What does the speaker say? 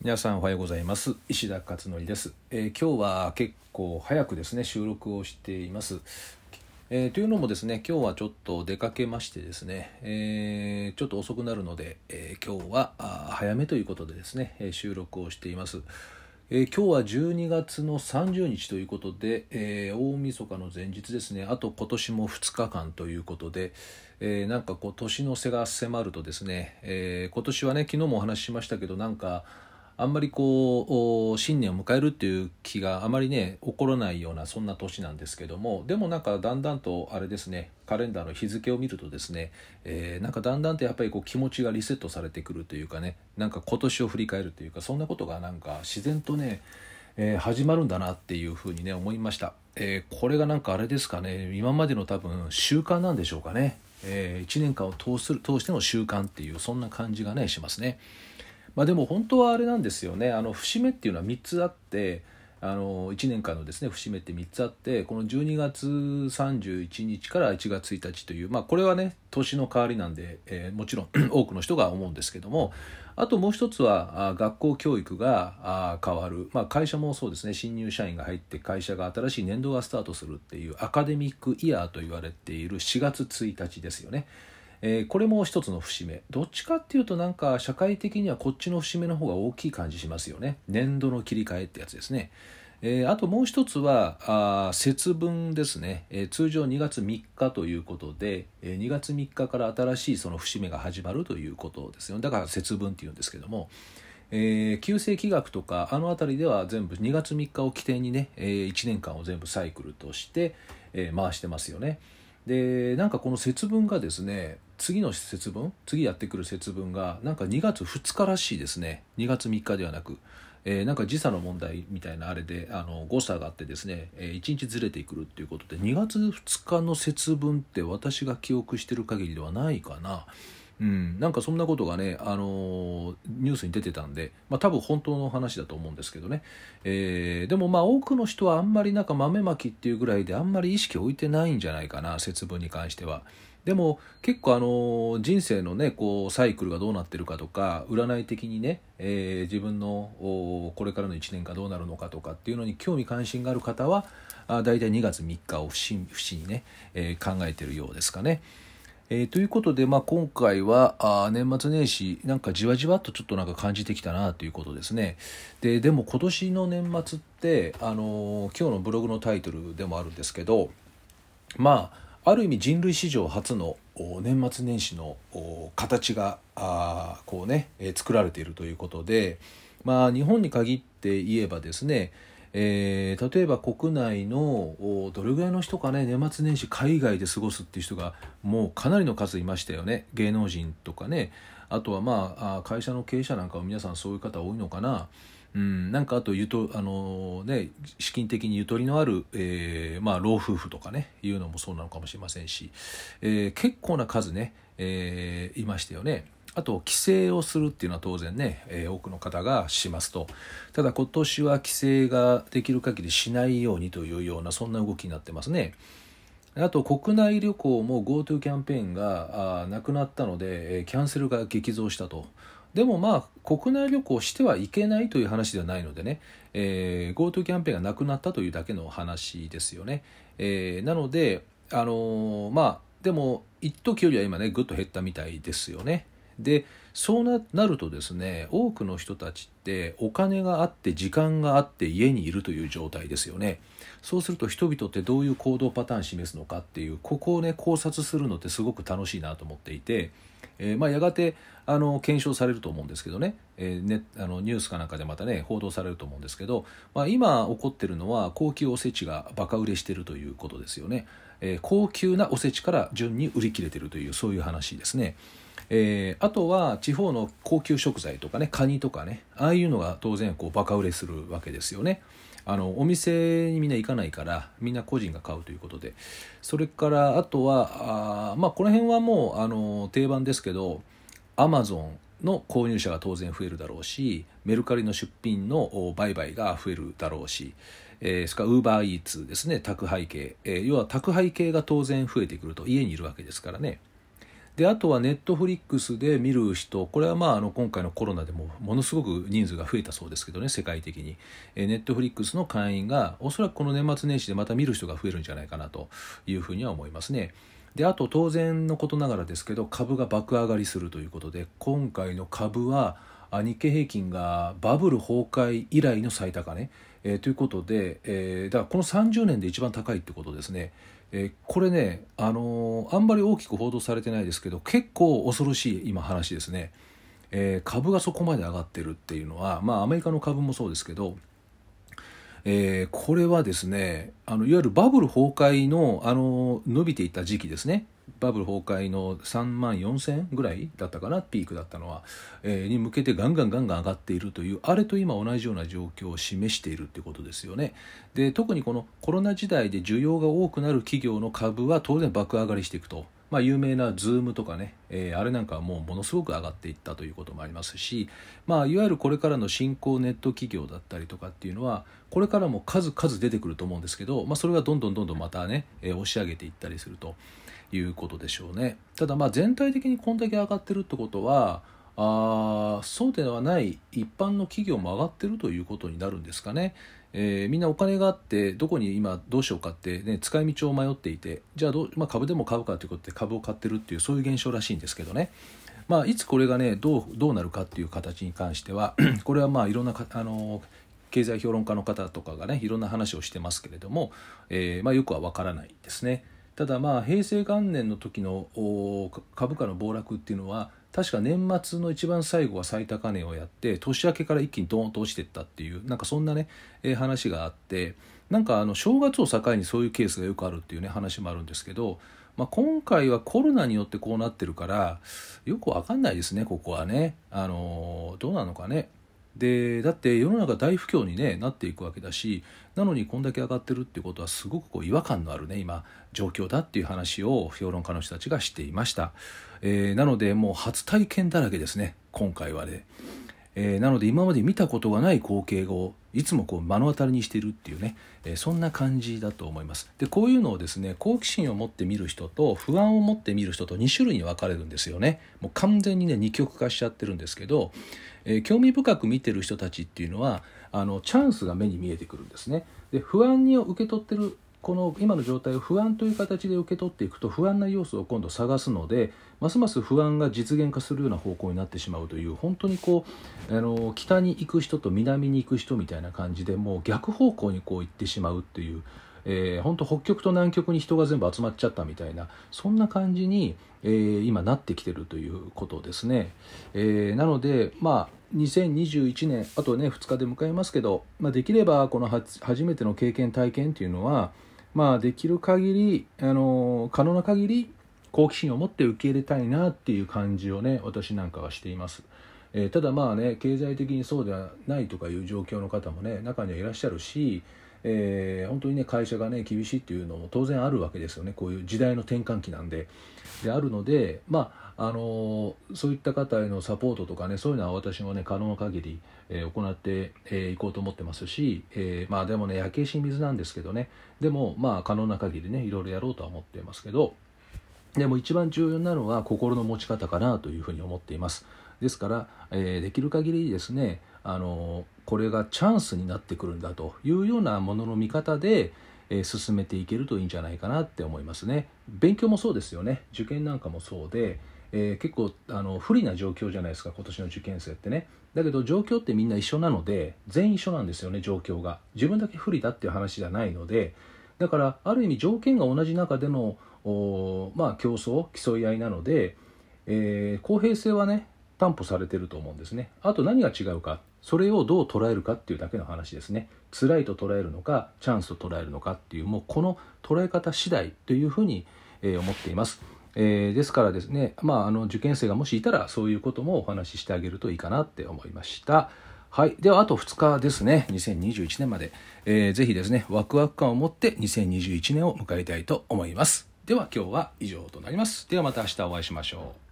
皆さんおはようございます。石田勝則です、えー、今日は結構早くですね収録をしています、えー、というのもですね今日はちょっと出かけましてですね、えー、ちょっと遅くなるので、え今日は早めということでですね収録をしています。え、今日は12月の30日ということで、えー、大晦日の前日ですね。あと今年も2日間ということで、え、なんかこう年の瀬が迫るとですね、え今年はね昨日もお話ししましたけどなんかあんまりこう新年を迎えるっていう気があまりね起こらないようなそんな年なんですけどもでもなんかだんだんとあれですねカレンダーの日付を見るとですね、えー、なんかだんだんとやっぱりこう気持ちがリセットされてくるというかねなんか今年を振り返るというかそんなことがなんか自然とね、え、始まるんだなっていうふうにね思いました、えー、これがなんかあれですかね今までの多分習慣なんでしょうかね、え1年間を通す通しての習慣っていうそんな感じがねしますね。まあ、でも本当はあれなんですよね。あの節目っていうのは3つあってあの1年間のですね節目って3つあってこの12月31日から1月1日という、まあ、これはね年の変わりなんで、えー、もちろん 多くの人が思うんですけどもあともう一つはあ学校教育があ変わる、まあ、会社もそうですね。新入社員が入って会社が新しい年度がスタートするっていうアカデミックイヤーと言われている4月1日ですよね。えー、これも一つの節目。どっちかっていうとなんか社会的にはこっちの節目の方が大きい感じしますよね。年度の切り替えってやつですね、えー、あともう一つはあ節分ですね、えー、通常2月3日ということで、え、2月3日から新しいその節目が始まるということですよ。だから節分っていうんですけども。えー、旧世紀学とかあの辺りでは全部2月3日を起点にね、えー、1年間を全部サイクルとして、えー、回してますよね。でなんかこの節分がですね次の節分次やってくる節分がなんか2月2日らしいですね2月3日ではなく、えー、なんか時差の問題みたいなあれであの誤差があってですね、えー、1日ずれてくるっていうことで2月2日の節分って私が記憶してる限りではないかな。うん、なんかそんなことがね、あのー、ニュースに出てたんで、まあ、多分本当の話だと思うんですけどね、えー、でもまあ多くの人はあんまりなんか豆まきっていうぐらいであんまり意識を置いてないんじゃないかな節分に関しては。でも結構あの人生のねこうサイクルがどうなってるかとか占い的にね、えー、自分のこれからの1年がどうなるのかとかっていうのに興味関心がある方はあ大体2月3日を節にね、えー、考えてるようですかね。えー、ということで、まあ、今回はあ年末年始なんかじわじわっとちょっとなんか感じてきたなということですねででも今年の年末って、あのー、今日のブログのタイトルでもあるんですけどまあある意味人類史上初の年末年始の形がこうね、作られているということで、まあ、日本に限って言えばですねえー、例えば国内のどれぐらいの人かね年末年始海外で過ごすっていう人がもうかなりの数いましたよね芸能人とかねあとはまあ会社の経営者なんかは皆さんそういう方多いのかな。うん、なんかあとゆとあの、ね、資金的にゆとりのある、えーまあ、老夫婦とかねいうのもそうなのかもしれませんし、えー、結構な数ね、えー、いましたよね。あと帰省をするっていうのは当然ね、えー、多くの方がしますとただ今年は帰省ができる限りしないようにというようなそんな動きになってますね。あと国内旅行も GoTo キャンペーンがなくなったので、えー、キャンセルが激増したと。でもまあ国内旅行してはいけないという話ではないのでね、えー、GoTo キャンペーンがなくなったというだけの話ですよね。えー、なので、あのー、まあでも一時よりは今ねぐっと減ったみたいですよね。でそうなるとですね多くの人たちってお金があって時間があって家にいるという状態ですよねそうすると人々ってどういう行動パターン示すのかっていうここをね考察するのってすごく楽しいなと思っていて、えー、まあ、やがてあの検証されると思うんですけどね,、えー、ねあのニュースかなんかでまたね報道されると思うんですけど、まあ、今起こってるのは高級おせちがバカ売れしてるということですよね、えー、高級なおせちから順に売り切れてるというそういう話ですね。えー、あとは地方の高級食材とかねカニとかねああいうのが当然こうバカ売れするわけですよね。あのお店にみんな行かないからみんな個人が買うということで。それからあとはあまあこの辺はもうあの定番ですけどアマゾンの購入者が当然増えるだろうしメルカリの出品の売買が増えるだろうし、えー、それからウーバーイーツですね宅配系、えー、要は宅配系が当然増えてくると家にいるわけですからね。であとはネットフリックスで見る人これはまああの今回のコロナでもものすごく人数が増えたそうですけどね世界的に、えネットフリックスの会員がおそらくこの年末年始でまた見る人が増えるんじゃないかなというふうには思いますね。であと当然のことながらですけど株が爆上がりするということで今回の株は日経平均がバブル崩壊以来の最高値、えー、ということで、えー、だからこの30年で一番高いってことですね。えー、これね、あのー、あんまり大きく報道されてないですけど結構恐ろしい今話ですね、えー、株がそこまで上がってるっていうのはまあアメリカの株もそうですけど、え、これはですねあのいわゆるバブル崩壊のあの伸びていった時期ですね。バブル崩壊の3万4000ぐらいだったかなピークだったのは、えー、に向けてガンガンガンガン上がっているというあれと今同じような状況を示しているということですよねで特にこのコロナ時代で需要が多くなる企業の株は当然爆上がりしていくと。まあ、有名な Zoom とかね、えー、あれなんかはもうものすごく上がっていったということもありますし、まあ、いわゆるこれからの新興ネット企業だったりとかっていうのはこれからも数々出てくると思うんですけど、まあ、それがどんどんどんどんまたね、えー、押し上げていったりすると。いうことでしょうね。ただまあ全体的にこんだけ上がってるってことはあそうではない一般の企業も上がってるということになるんですかね。えー、みんなお金があってどこに今どうしようかって、ね、使い道を迷っていてじゃあど、まあ、株でも買うかということで株を買ってるっていうそういう現象らしいんですけどね、まあ、いつこれがねどうどうなるかっていう形に関しては これはまあいろんなあの経済評論家の方とかがねいろんな話をしてますけれども、えーまあ、よくは分からないですね。ただまあ平成元年の時の株価の暴落っていうのは確か年末の一番最後は最高値をやって年明けから一気にドーンと落ちていったっていうなんかそんなね、え、話があってなんかあの正月を境にそういうケースがよくあるっていうね話もあるんですけど、まあ、今回はコロナによってこうなってるからよくわかんないですねここはね。あのどうなのかね。でだって世の中大不況に、ね、なっていくわけだしなのにこんだけ上がってるっていうことはすごくこう違和感のあるね今状況だっていう話を評論家の人たちがしていました、えー、なのでもう初体験だらけですね今回はね。えー、なので今まで見たことがない光景をいつもこう目の当たりにしてるっていうね、え、そんな感じだと思います。でこういうのをですね好奇心を持って見る人と不安を持って見る人と2種類に分かれるんですよね。もう完全にね二極化しちゃってるんですけど、え、興味深く見てる人たちっていうのはあのチャンスが目に見えてくるんですね。で不安に受け取ってるこの今の状態を不安という形で受け取っていくと不安な要素を今度探すのでますます不安が実現化するような方向になってしまうという本当にこうあの北に行く人と南に行く人みたいな感じでもう逆方向にこう行ってしまうっていう。えー、本当北極と南極に人が全部集まっちゃったみたいなそんな感じに、えー、今なってきてるということですね。えー、なのでまあ2021年あとね2日で迎えますけど、まあ、できればこの初めての経験体験っていうのはまあ、できる限りあの可能な限り好奇心を持って受け入れたいなっていう感じをね私なんかはしています。えー、ただまあね経済的にそうではないとかいう状況の方もね中にはいらっしゃるし、えー、本当にね会社がね厳しいっていうのも当然あるわけですよねこういう時代の転換期なんで。であるのでまああのそういった方へのサポートとかねそういうのは私もね可能な限り、えー、行ってい、えー、こうと思ってますし、えー、まあでもね焼け石水なんですけどね。でもまあ可能な限りねいろいろやろうとは思ってますけど。でも一番重要なのは心の持ち方かなというふうに思っています。ですから、えー、できる限りですねあのこれがチャンスになってくるんだというようなものの見方で、え進めていけるといいんじゃないかなって思いますね。勉強もそうですよね。受験なんかもそうでえー、結構あの不利な状況じゃないですか今年の受験生ってね。だけど状況ってみんな一緒なので全員一緒なんですよね状況が。自分だけ不利だっていう話じゃないので。だからある意味条件が同じ中でのまあ、競争競い合いなので、えー、公平性はね担保されてると思うんですね。あと何が違うかそれをどう捉えるかっていうだけの話ですね。辛いと捉えるのかチャンスと捉えるのかっていうもうこの捉え方次第というふうに、えー、思っています。えー、ですからですね、まあ、あの受験生がもしいたらそういうこともお話ししてあげるといいかなって思いました。はい。では、あと2日ですね。2021年まで。えー、ぜひですね、ワクワク感を持って2021年を迎えたいと思います。では、今日は以上となります。ではまた明日お会いしましょう。